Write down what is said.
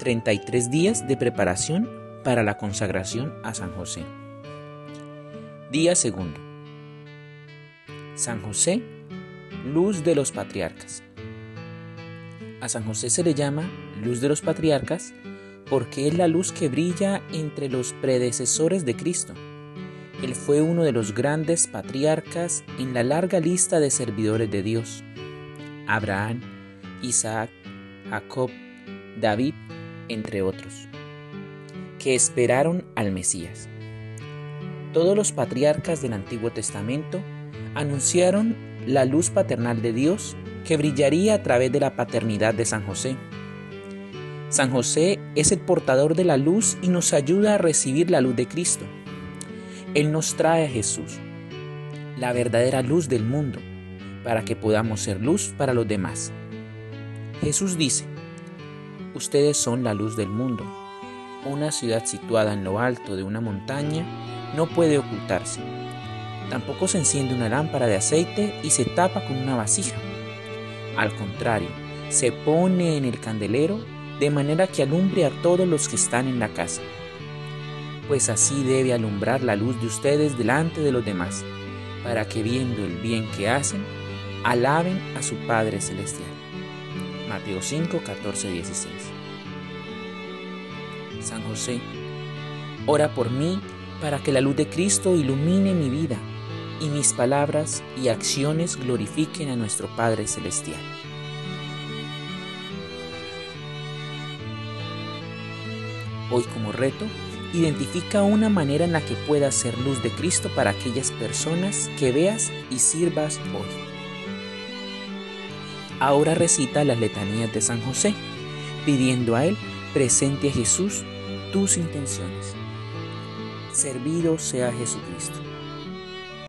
33 días de preparación para la consagración a San José. Día segundo. San José, luz de los patriarcas. A San José se le llama luz de los patriarcas porque es la luz que brilla entre los predecesores de Cristo. Él fue uno de los grandes patriarcas en la larga lista de servidores de Dios. Abraham, Isaac, Jacob, David, entre otros, que esperaron al Mesías. Todos los patriarcas del Antiguo Testamento anunciaron la luz paternal de Dios que brillaría a través de la paternidad de San José. San José es el portador de la luz y nos ayuda a recibir la luz de Cristo. Él nos trae a Jesús, la verdadera luz del mundo, para que podamos ser luz para los demás. Jesús dice, Ustedes son la luz del mundo. Una ciudad situada en lo alto de una montaña no puede ocultarse. Tampoco se enciende una lámpara de aceite y se tapa con una vasija. Al contrario, se pone en el candelero de manera que alumbre a todos los que están en la casa. Pues así debe alumbrar la luz de ustedes delante de los demás, para que viendo el bien que hacen, alaben a su Padre Celestial. Mateo 5, 14, 16. San José, ora por mí para que la luz de Cristo ilumine mi vida y mis palabras y acciones glorifiquen a nuestro Padre Celestial. Hoy como reto, identifica una manera en la que puedas ser luz de Cristo para aquellas personas que veas y sirvas hoy. Ahora recita las letanías de San José, pidiendo a Él presente a Jesús tus intenciones. Servido sea Jesucristo.